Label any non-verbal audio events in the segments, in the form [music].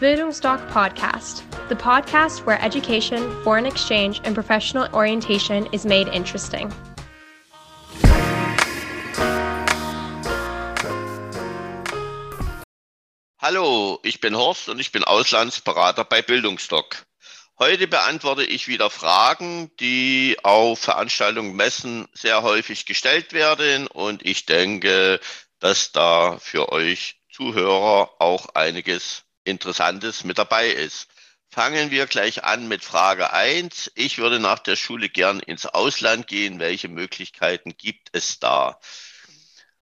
Bildungsdoc Podcast, the podcast where education, foreign exchange, and professional orientation is made interesting. Hallo, ich bin Horst und ich bin Auslandsberater bei Bildungsdoc. Heute beantworte ich wieder Fragen, die auf Veranstaltungen, Messen sehr häufig gestellt werden und ich denke, dass da für euch Zuhörer auch einiges Interessantes mit dabei ist. Fangen wir gleich an mit Frage 1. Ich würde nach der Schule gern ins Ausland gehen. Welche Möglichkeiten gibt es da?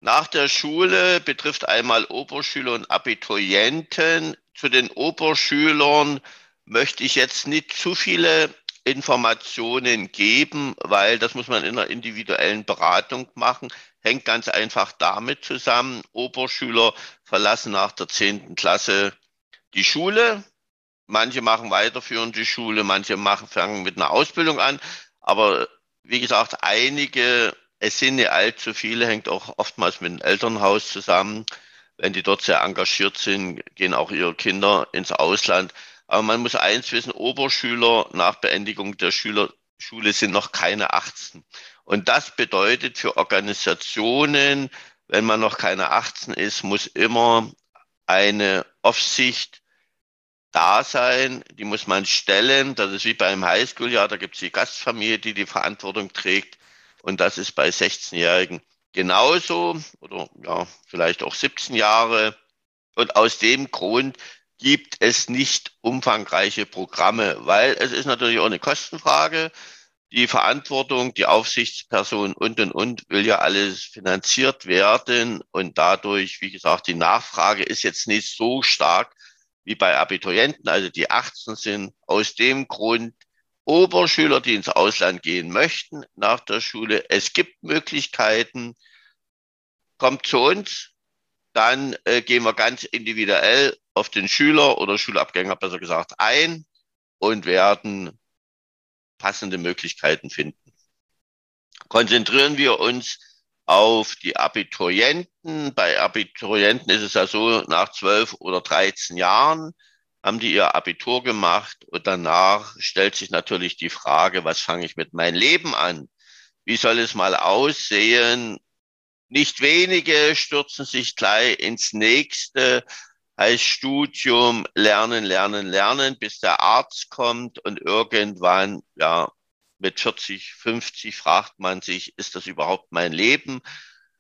Nach der Schule betrifft einmal Oberschüler und Abiturienten. Zu den Oberschülern möchte ich jetzt nicht zu viele Informationen geben, weil das muss man in einer individuellen Beratung machen. Hängt ganz einfach damit zusammen. Oberschüler verlassen nach der zehnten Klasse die Schule. Manche machen weiterführende Schule, manche machen, fangen mit einer Ausbildung an. Aber wie gesagt, einige, es sind nicht allzu viele, hängt auch oftmals mit dem Elternhaus zusammen. Wenn die dort sehr engagiert sind, gehen auch ihre Kinder ins Ausland. Aber man muss eins wissen, Oberschüler nach Beendigung der Schüler, Schule sind noch keine 18. Und das bedeutet für Organisationen, wenn man noch keine 18 ist, muss immer eine Aufsicht da sein, die muss man stellen. Das ist wie beim Highschool-Jahr, da gibt es die Gastfamilie, die die Verantwortung trägt. Und das ist bei 16-Jährigen genauso oder ja, vielleicht auch 17 Jahre. Und aus dem Grund gibt es nicht umfangreiche Programme, weil es ist natürlich auch eine Kostenfrage. Die Verantwortung, die Aufsichtsperson und, und, und will ja alles finanziert werden. Und dadurch, wie gesagt, die Nachfrage ist jetzt nicht so stark wie bei Abiturienten, also die 18 sind. Aus dem Grund Oberschüler, die ins Ausland gehen möchten nach der Schule. Es gibt Möglichkeiten. Kommt zu uns, dann äh, gehen wir ganz individuell auf den Schüler oder Schulabgänger besser gesagt ein und werden passende Möglichkeiten finden. Konzentrieren wir uns auf die Abiturienten. Bei Abiturienten ist es ja so, nach zwölf oder dreizehn Jahren haben die ihr Abitur gemacht und danach stellt sich natürlich die Frage, was fange ich mit meinem Leben an? Wie soll es mal aussehen? Nicht wenige stürzen sich gleich ins nächste heißt Studium, lernen, lernen, lernen, bis der Arzt kommt und irgendwann, ja, mit 40, 50 fragt man sich, ist das überhaupt mein Leben?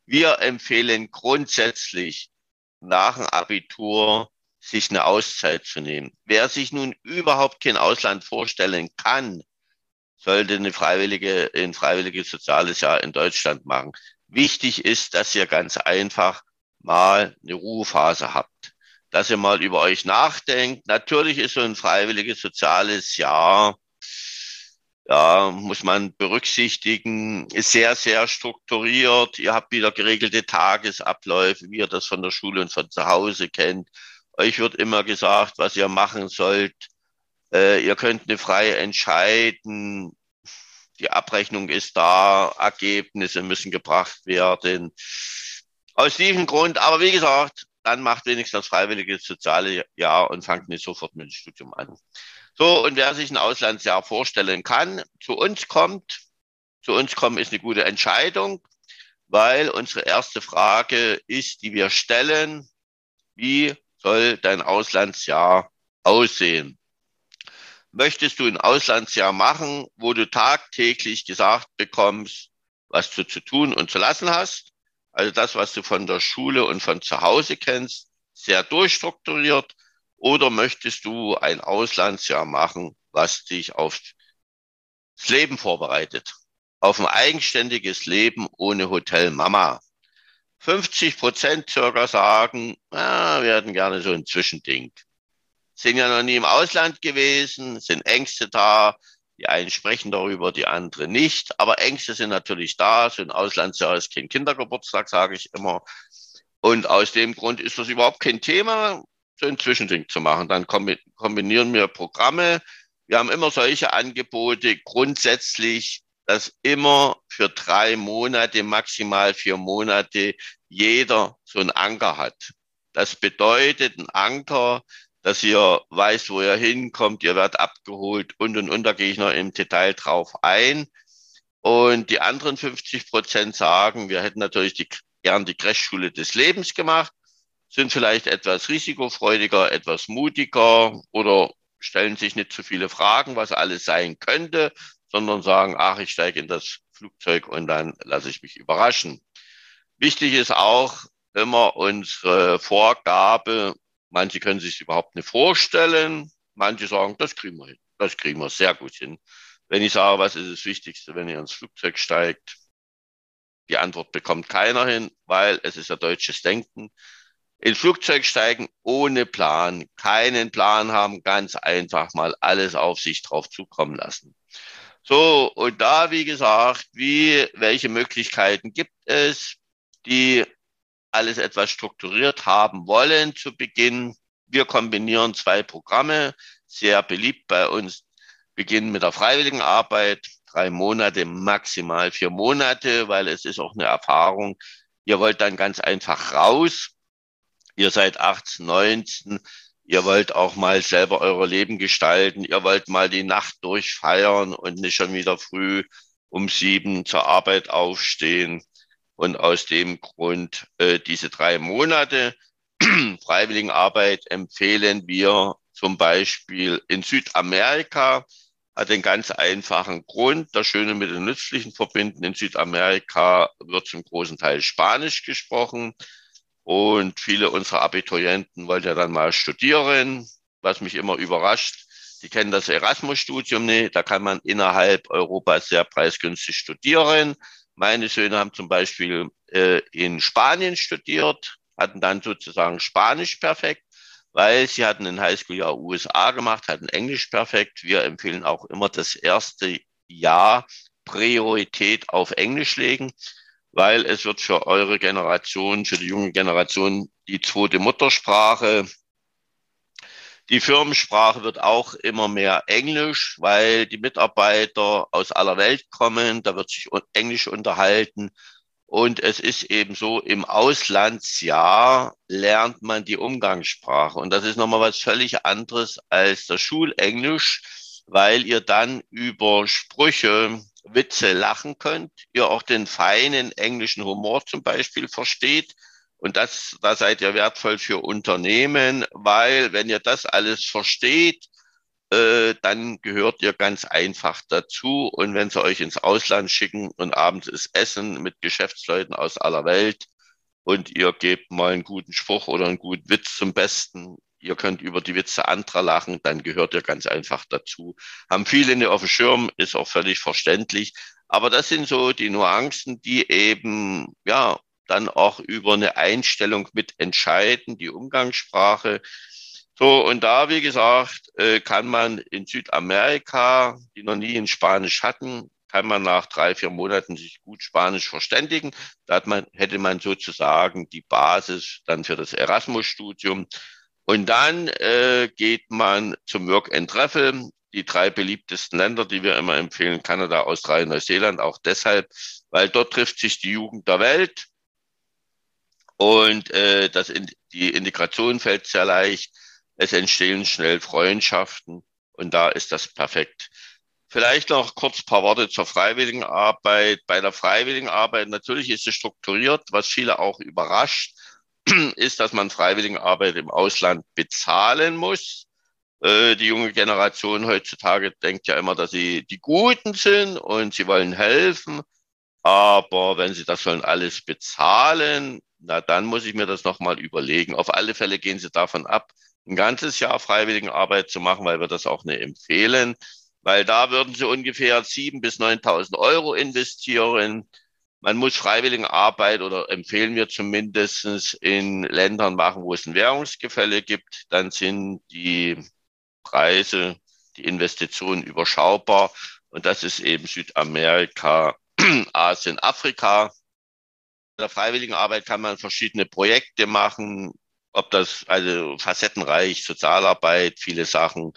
Wir empfehlen grundsätzlich nach dem Abitur sich eine Auszeit zu nehmen. Wer sich nun überhaupt kein Ausland vorstellen kann, sollte eine freiwillige, ein freiwilliges soziales Jahr in Deutschland machen. Wichtig ist, dass ihr ganz einfach mal eine Ruhephase habt dass ihr mal über euch nachdenkt. Natürlich ist so ein freiwilliges soziales Jahr, ja, muss man berücksichtigen, ist sehr, sehr strukturiert. Ihr habt wieder geregelte Tagesabläufe, wie ihr das von der Schule und von zu Hause kennt. Euch wird immer gesagt, was ihr machen sollt. Äh, ihr könnt eine freie entscheiden. Die Abrechnung ist da, Ergebnisse müssen gebracht werden. Aus diesem Grund, aber wie gesagt, dann macht wenigstens das freiwillige soziale Jahr und fangt nicht sofort mit dem Studium an. So, und wer sich ein Auslandsjahr vorstellen kann, zu uns kommt, zu uns kommen ist eine gute Entscheidung, weil unsere erste Frage ist, die wir stellen, wie soll dein Auslandsjahr aussehen? Möchtest du ein Auslandsjahr machen, wo du tagtäglich gesagt bekommst, was du zu tun und zu lassen hast? Also das, was du von der Schule und von zu Hause kennst, sehr durchstrukturiert? Oder möchtest du ein Auslandsjahr machen, was dich aufs Leben vorbereitet? Auf ein eigenständiges Leben ohne Hotel Mama. 50 Prozent circa sagen, ah, wir hätten gerne so ein Zwischending. Sind ja noch nie im Ausland gewesen, sind Ängste da, die einen sprechen darüber, die anderen nicht. Aber Ängste sind natürlich da. So ein Auslandsjahr ist kein Kindergeburtstag, sage ich immer. Und aus dem Grund ist das überhaupt kein Thema, so ein Zwischending zu machen. Dann kombinieren wir Programme. Wir haben immer solche Angebote. Grundsätzlich, dass immer für drei Monate, maximal vier Monate jeder so einen Anker hat. Das bedeutet, ein Anker dass ihr weiß, wo ihr hinkommt, ihr werdet abgeholt und und und, da gehe ich noch im Detail drauf ein. Und die anderen 50 Prozent sagen, wir hätten natürlich die, gern die Crashschule des Lebens gemacht, sind vielleicht etwas risikofreudiger, etwas mutiger oder stellen sich nicht zu viele Fragen, was alles sein könnte, sondern sagen, ach, ich steige in das Flugzeug und dann lasse ich mich überraschen. Wichtig ist auch immer unsere Vorgabe, manche können sich überhaupt nicht vorstellen, manche sagen, das kriegen wir hin, das kriegen wir sehr gut hin. Wenn ich sage, was ist das Wichtigste, wenn ihr ins Flugzeug steigt, die Antwort bekommt keiner hin, weil es ist ja deutsches Denken. Ins Flugzeug steigen ohne Plan, keinen Plan haben, ganz einfach mal alles auf sich drauf zukommen lassen. So, und da, wie gesagt, wie, welche Möglichkeiten gibt es, die alles etwas strukturiert haben wollen zu Beginn? Wir kombinieren zwei Programme, sehr beliebt bei uns, beginnen mit der freiwilligen Arbeit, drei Monate, maximal vier Monate, weil es ist auch eine Erfahrung. Ihr wollt dann ganz einfach raus Ihr seid 18, 19, ihr wollt auch mal selber euer Leben gestalten, ihr wollt mal die Nacht durchfeiern und nicht schon wieder früh um sieben zur Arbeit aufstehen. Und aus dem Grund äh, diese drei Monate [clears throat] Freiwilligenarbeit empfehlen wir zum Beispiel in Südamerika. Hat den ganz einfachen Grund, das Schöne mit den Nützlichen verbinden. In Südamerika wird zum großen Teil Spanisch gesprochen. Und viele unserer Abiturienten wollen ja dann mal studieren, was mich immer überrascht. Die kennen das Erasmus-Studium nicht. Da kann man innerhalb Europas sehr preisgünstig studieren. Meine Söhne haben zum Beispiel äh, in Spanien studiert, hatten dann sozusagen Spanisch perfekt, weil sie hatten ein Highschool-Jahr USA gemacht, hatten Englisch perfekt. Wir empfehlen auch immer das erste Jahr Priorität auf Englisch legen weil es wird für eure Generation, für die junge Generation die zweite Muttersprache. Die Firmensprache wird auch immer mehr Englisch, weil die Mitarbeiter aus aller Welt kommen. Da wird sich Englisch unterhalten. Und es ist eben so, im Auslandsjahr lernt man die Umgangssprache. Und das ist nochmal was völlig anderes als das Schulenglisch, weil ihr dann über Sprüche, Witze lachen könnt, ihr auch den feinen englischen Humor zum Beispiel versteht. Und das, da seid ihr wertvoll für Unternehmen, weil wenn ihr das alles versteht, äh, dann gehört ihr ganz einfach dazu. Und wenn sie euch ins Ausland schicken und abends ist Essen mit Geschäftsleuten aus aller Welt und ihr gebt mal einen guten Spruch oder einen guten Witz zum Besten, ihr könnt über die Witze anderer lachen, dann gehört ihr ganz einfach dazu. Haben viele nicht auf dem Schirm, ist auch völlig verständlich. Aber das sind so die Nuancen, die eben, ja, dann auch über eine Einstellung mit entscheiden, die Umgangssprache. So, und da, wie gesagt, äh, kann man in Südamerika, die noch nie in Spanisch hatten, kann man nach drei, vier Monaten sich gut Spanisch verständigen. Da hat man, hätte man sozusagen die Basis dann für das Erasmus-Studium. Und dann äh, geht man zum Work and Travel. Die drei beliebtesten Länder, die wir immer empfehlen, Kanada, Australien, Neuseeland, auch deshalb, weil dort trifft sich die Jugend der Welt und äh, das in, die Integration fällt sehr leicht. Es entstehen schnell Freundschaften und da ist das perfekt. Vielleicht noch kurz ein paar Worte zur Freiwilligenarbeit. Bei der Freiwilligenarbeit natürlich ist es strukturiert, was viele auch überrascht [clears throat] ist, dass man Freiwilligenarbeit im Ausland bezahlen muss. Äh, die junge Generation heutzutage denkt ja immer, dass sie die Guten sind und sie wollen helfen. Aber wenn sie das sollen alles bezahlen, na dann muss ich mir das nochmal überlegen. Auf alle Fälle gehen sie davon ab, ein ganzes Jahr Freiwilligenarbeit zu machen, weil wir das auch nicht empfehlen. Weil da würden sie ungefähr 7.000 bis 9.000 Euro investieren. Man muss Freiwilligenarbeit oder empfehlen wir zumindest in Ländern machen, wo es ein Währungsgefälle gibt. Dann sind die Preise, die Investitionen überschaubar. Und das ist eben Südamerika, [clears throat] Asien, Afrika. Der Freiwilligenarbeit kann man verschiedene Projekte machen, ob das also facettenreich, Sozialarbeit, viele Sachen.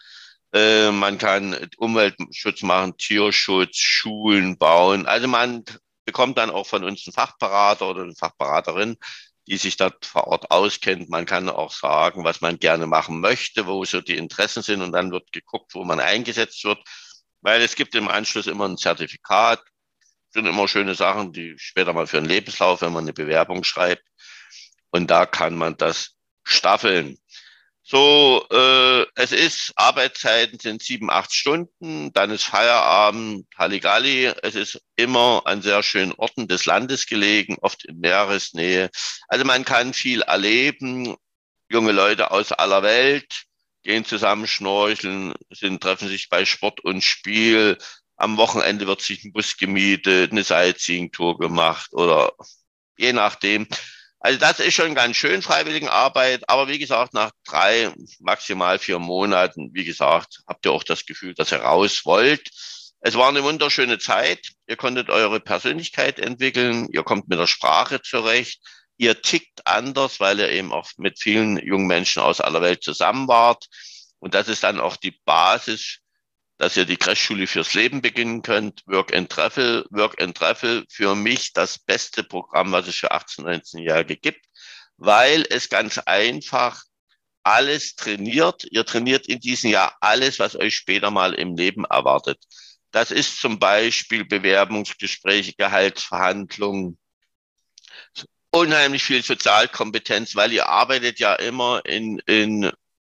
Äh, man kann Umweltschutz machen, Tierschutz, Schulen bauen. Also man bekommt dann auch von uns einen Fachberater oder eine Fachberaterin, die sich dort vor Ort auskennt. Man kann auch sagen, was man gerne machen möchte, wo so die Interessen sind und dann wird geguckt, wo man eingesetzt wird, weil es gibt im Anschluss immer ein Zertifikat, sind immer schöne Sachen, die später mal für einen Lebenslauf, wenn man eine Bewerbung schreibt. Und da kann man das staffeln. So, äh, es ist, Arbeitszeiten sind sieben, acht Stunden, dann ist Feierabend, Halligalli. Es ist immer an sehr schönen Orten des Landes gelegen, oft in Meeresnähe. Also man kann viel erleben. Junge Leute aus aller Welt gehen zusammen schnorcheln, sind, treffen sich bei Sport und Spiel. Am Wochenende wird sich ein Bus gemietet, eine Sightseeing-Tour gemacht oder je nachdem. Also das ist schon ganz schön, Freiwilligenarbeit. Aber wie gesagt, nach drei, maximal vier Monaten, wie gesagt, habt ihr auch das Gefühl, dass ihr raus wollt. Es war eine wunderschöne Zeit. Ihr konntet eure Persönlichkeit entwickeln. Ihr kommt mit der Sprache zurecht. Ihr tickt anders, weil ihr eben auch mit vielen jungen Menschen aus aller Welt zusammen wart. Und das ist dann auch die Basis dass ihr die Crashschule fürs Leben beginnen könnt. Work and Travel, Work and Travel für mich das beste Programm, was es für 18-, 19-Jährige gibt, weil es ganz einfach alles trainiert. Ihr trainiert in diesem Jahr alles, was euch später mal im Leben erwartet. Das ist zum Beispiel Bewerbungsgespräche, Gehaltsverhandlungen, unheimlich viel Sozialkompetenz, weil ihr arbeitet ja immer in, in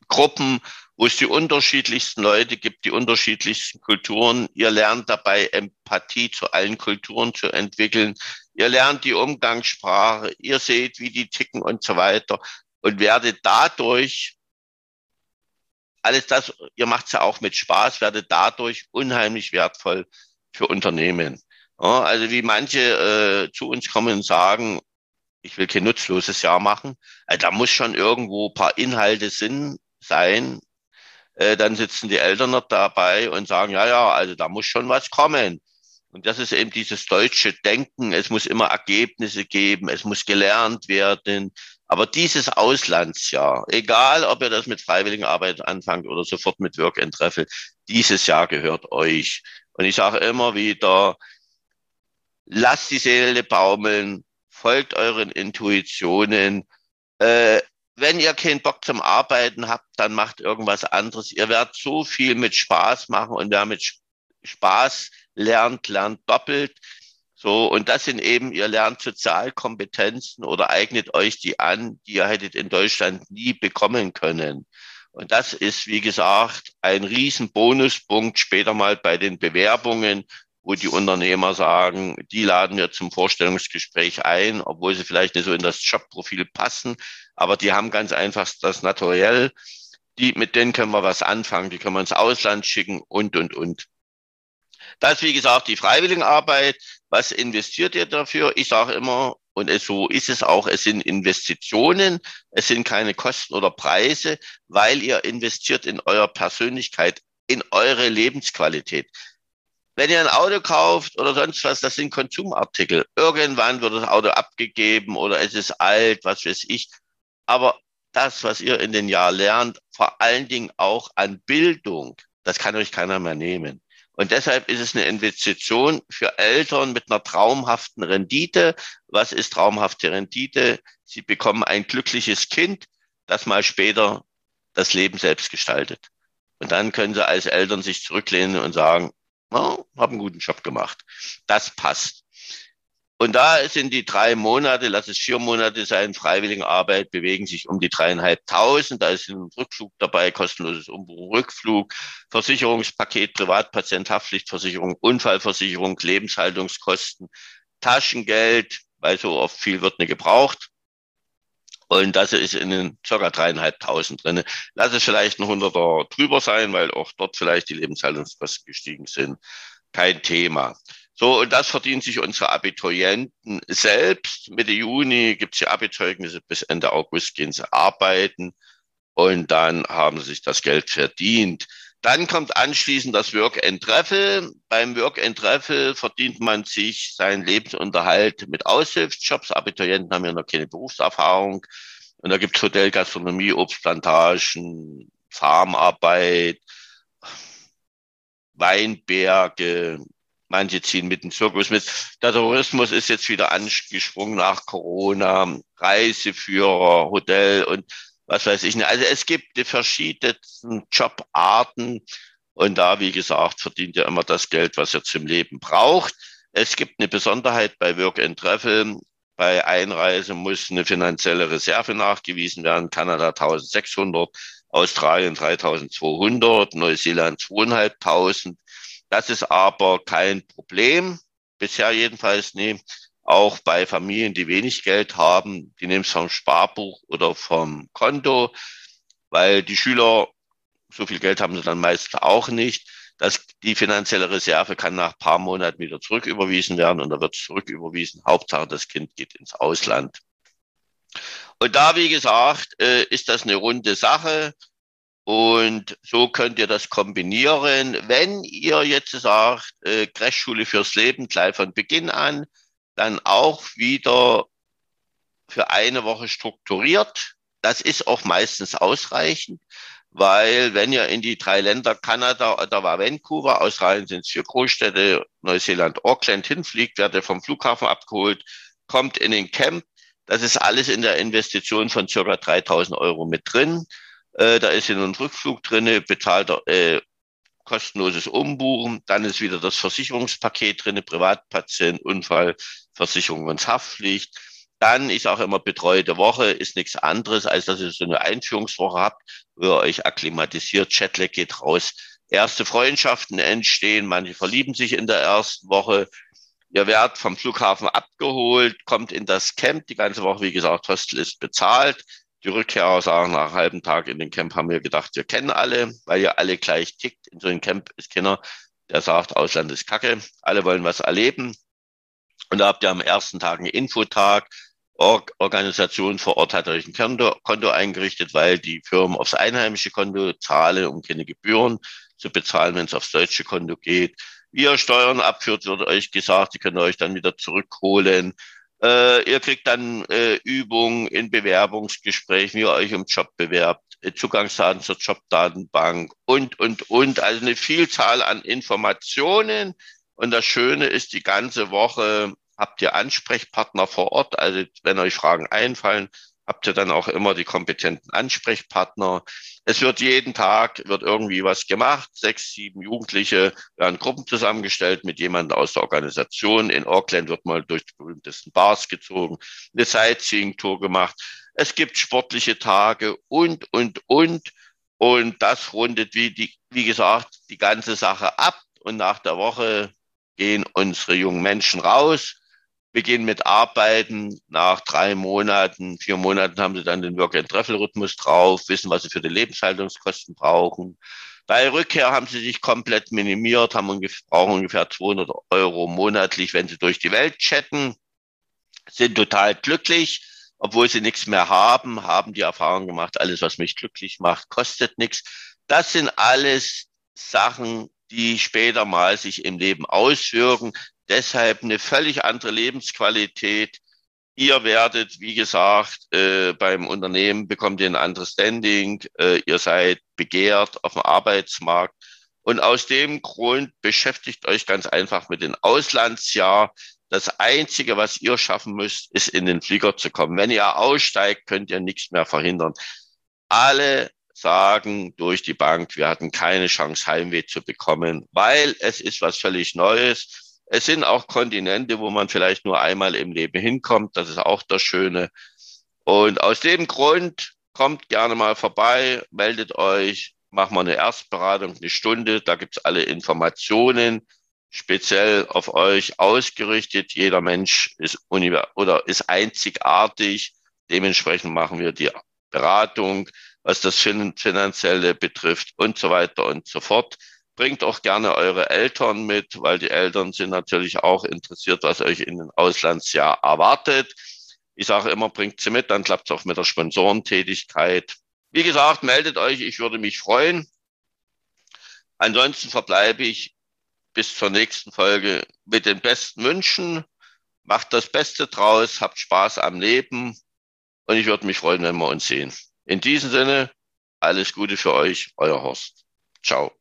Gruppen wo es die unterschiedlichsten Leute gibt, die unterschiedlichsten Kulturen. Ihr lernt dabei Empathie zu allen Kulturen zu entwickeln. Ihr lernt die Umgangssprache, ihr seht, wie die ticken und so weiter und werdet dadurch alles das, ihr macht es ja auch mit Spaß, werdet dadurch unheimlich wertvoll für Unternehmen. Ja, also wie manche äh, zu uns kommen und sagen, ich will kein nutzloses Jahr machen. Also da muss schon irgendwo paar Inhalte Sinn sein, äh, dann sitzen die Eltern noch dabei und sagen, ja, ja, also da muss schon was kommen. Und das ist eben dieses deutsche Denken. Es muss immer Ergebnisse geben. Es muss gelernt werden. Aber dieses Auslandsjahr, egal ob ihr das mit Freiwilligenarbeit anfangt oder sofort mit Work and Travel, dieses Jahr gehört euch. Und ich sage immer wieder, lasst die Seele baumeln, folgt euren Intuitionen, äh, wenn ihr keinen Bock zum Arbeiten habt, dann macht irgendwas anderes. Ihr werdet so viel mit Spaß machen und wer mit Spaß lernt, lernt doppelt. So, und das sind eben, ihr lernt Sozialkompetenzen oder eignet euch die an, die ihr hättet in Deutschland nie bekommen können. Und das ist, wie gesagt, ein riesen Bonuspunkt später mal bei den Bewerbungen, wo die Unternehmer sagen, die laden wir zum Vorstellungsgespräch ein, obwohl sie vielleicht nicht so in das Jobprofil passen, aber die haben ganz einfach das Naturell. Die, mit denen können wir was anfangen, die können wir ins Ausland schicken und, und, und. Das wie gesagt, die Freiwilligenarbeit. Was investiert ihr dafür? Ich sage immer, und so ist es auch, es sind Investitionen, es sind keine Kosten oder Preise, weil ihr investiert in eure Persönlichkeit, in eure Lebensqualität. Wenn ihr ein Auto kauft oder sonst was, das sind Konsumartikel. Irgendwann wird das Auto abgegeben oder es ist alt, was weiß ich. Aber das, was ihr in den Jahren lernt, vor allen Dingen auch an Bildung, das kann euch keiner mehr nehmen. Und deshalb ist es eine Investition für Eltern mit einer traumhaften Rendite. Was ist traumhafte Rendite? Sie bekommen ein glückliches Kind, das mal später das Leben selbst gestaltet. Und dann können sie als Eltern sich zurücklehnen und sagen, oh, habe einen guten Job gemacht. Das passt. Und da sind die drei Monate, lass es vier Monate sein, Freiwilligenarbeit, bewegen sich um die dreieinhalbtausend. Da ist ein Rückflug dabei, kostenloses Umbuch, Rückflug, Versicherungspaket, Privatpatient, Haftpflichtversicherung, Unfallversicherung, Lebenshaltungskosten, Taschengeld, weil so oft viel wird nicht gebraucht. Und das ist in den circa dreieinhalbtausend drinne. Lass es vielleicht ein Hunderter drüber sein, weil auch dort vielleicht die Lebenshaltungskosten gestiegen sind. Kein Thema. So, und das verdienen sich unsere Abiturienten selbst. Mitte Juni gibt's die Abizeugnisse, bis Ende August gehen sie arbeiten und dann haben sie sich das Geld verdient. Dann kommt anschließend das Work and Travel. Beim Work and Travel verdient man sich seinen Lebensunterhalt mit Aushilfsjobs. Abiturienten haben ja noch keine Berufserfahrung. Und da gibt's Hotel, Gastronomie, Obstplantagen, Farmarbeit, Weinberge, manche ziehen mit dem Zirkus mit. Der Tourismus ist jetzt wieder angesprungen nach Corona, Reiseführer, Hotel und was weiß ich. Also es gibt die verschiedensten Jobarten und da, wie gesagt, verdient ihr immer das Geld, was ihr zum Leben braucht. Es gibt eine Besonderheit bei Work and Travel. Bei Einreise muss eine finanzielle Reserve nachgewiesen werden. Kanada 1600, Australien 3200, Neuseeland 2500. Das ist aber kein Problem. Bisher jedenfalls nie. Auch bei Familien, die wenig Geld haben, die nehmen es vom Sparbuch oder vom Konto, weil die Schüler, so viel Geld haben sie dann meist auch nicht. dass die finanzielle Reserve kann nach paar Monaten wieder zurücküberwiesen werden und da wird zurücküberwiesen. Hauptsache, das Kind geht ins Ausland. Und da, wie gesagt, äh, ist das eine runde Sache. Und so könnt ihr das kombinieren. Wenn ihr jetzt sagt, äh, Crashschule fürs Leben gleich von Beginn an, dann auch wieder für eine Woche strukturiert. Das ist auch meistens ausreichend, weil wenn ihr in die drei Länder Kanada, da war Vancouver, Australien sind es vier Großstädte, Neuseeland, Auckland hinfliegt, werdet ihr vom Flughafen abgeholt, kommt in den Camp. Das ist alles in der Investition von circa 3000 Euro mit drin. Äh, da ist in einem Rückflug drinne, bezahlt äh, kostenloses Umbuchen. Dann ist wieder das Versicherungspaket drin, Privatpatient, Unfall, Versicherung und Haftpflicht. Dann ist auch immer betreute Woche, ist nichts anderes, als dass ihr so eine Einführungswoche habt, wo ihr euch akklimatisiert, Chatlag geht raus, erste Freundschaften entstehen, manche verlieben sich in der ersten Woche. Ihr werdet vom Flughafen abgeholt, kommt in das Camp, die ganze Woche, wie gesagt, Hostel ist bezahlt. Die Rückkehrer sagen nach einem halben Tag in den Camp haben wir gedacht, wir kennen alle, weil ihr alle gleich tickt. In so einem Camp ist keiner, der sagt, Ausland ist Kacke. Alle wollen was erleben. Und da habt ihr am ersten Tag einen Infotag. Org Organisation vor Ort hat euch ein Konto, Konto eingerichtet, weil die Firmen aufs einheimische Konto zahlen, um keine Gebühren zu bezahlen, wenn es aufs deutsche Konto geht. Wie ihr Steuern abführt, wird euch gesagt, die könnt ihr euch dann wieder zurückholen. Äh, ihr kriegt dann äh, Übungen in Bewerbungsgesprächen, wie ihr euch um Job bewerbt, äh, Zugangsdaten zur Jobdatenbank und, und, und. Also eine Vielzahl an Informationen. Und das Schöne ist, die ganze Woche habt ihr Ansprechpartner vor Ort. Also wenn euch Fragen einfallen, habt ihr dann auch immer die kompetenten Ansprechpartner. Es wird jeden Tag, wird irgendwie was gemacht. Sechs, sieben Jugendliche werden Gruppen zusammengestellt mit jemandem aus der Organisation. In Auckland wird mal durch die berühmtesten Bars gezogen, eine Sightseeing-Tour gemacht. Es gibt sportliche Tage und, und, und. Und das rundet, wie, die, wie gesagt, die ganze Sache ab. Und nach der Woche gehen unsere jungen Menschen raus beginnen mit Arbeiten. Nach drei Monaten, vier Monaten haben sie dann den Work-and-Travel-Rhythmus drauf, wissen, was sie für die Lebenshaltungskosten brauchen. Bei Rückkehr haben sie sich komplett minimiert, haben ungefähr, brauchen ungefähr 200 Euro monatlich, wenn sie durch die Welt chatten, sind total glücklich, obwohl sie nichts mehr haben, haben die Erfahrung gemacht, alles, was mich glücklich macht, kostet nichts. Das sind alles Sachen, die später mal sich im Leben auswirken. Deshalb eine völlig andere Lebensqualität. Ihr werdet, wie gesagt, äh, beim Unternehmen bekommt ihr ein anderes Standing. Äh, ihr seid begehrt auf dem Arbeitsmarkt. Und aus dem Grund beschäftigt euch ganz einfach mit dem Auslandsjahr. Das Einzige, was ihr schaffen müsst, ist in den Flieger zu kommen. Wenn ihr aussteigt, könnt ihr nichts mehr verhindern. Alle sagen durch die Bank, wir hatten keine Chance, Heimweh zu bekommen, weil es ist was völlig Neues. Es sind auch Kontinente, wo man vielleicht nur einmal im Leben hinkommt. Das ist auch das Schöne. Und aus dem Grund kommt gerne mal vorbei, meldet euch, machen wir eine Erstberatung, eine Stunde. Da gibt's alle Informationen, speziell auf euch ausgerichtet. Jeder Mensch ist oder ist einzigartig. Dementsprechend machen wir die Beratung, was das Finanzielle betrifft und so weiter und so fort. Bringt auch gerne eure Eltern mit, weil die Eltern sind natürlich auch interessiert, was euch in den Auslandsjahr erwartet. Ich sage immer, bringt sie mit, dann klappt es auch mit der Sponsorentätigkeit. Wie gesagt, meldet euch, ich würde mich freuen. Ansonsten verbleibe ich bis zur nächsten Folge mit den besten Wünschen. Macht das Beste draus, habt Spaß am Leben und ich würde mich freuen, wenn wir uns sehen. In diesem Sinne, alles Gute für euch, euer Horst. Ciao.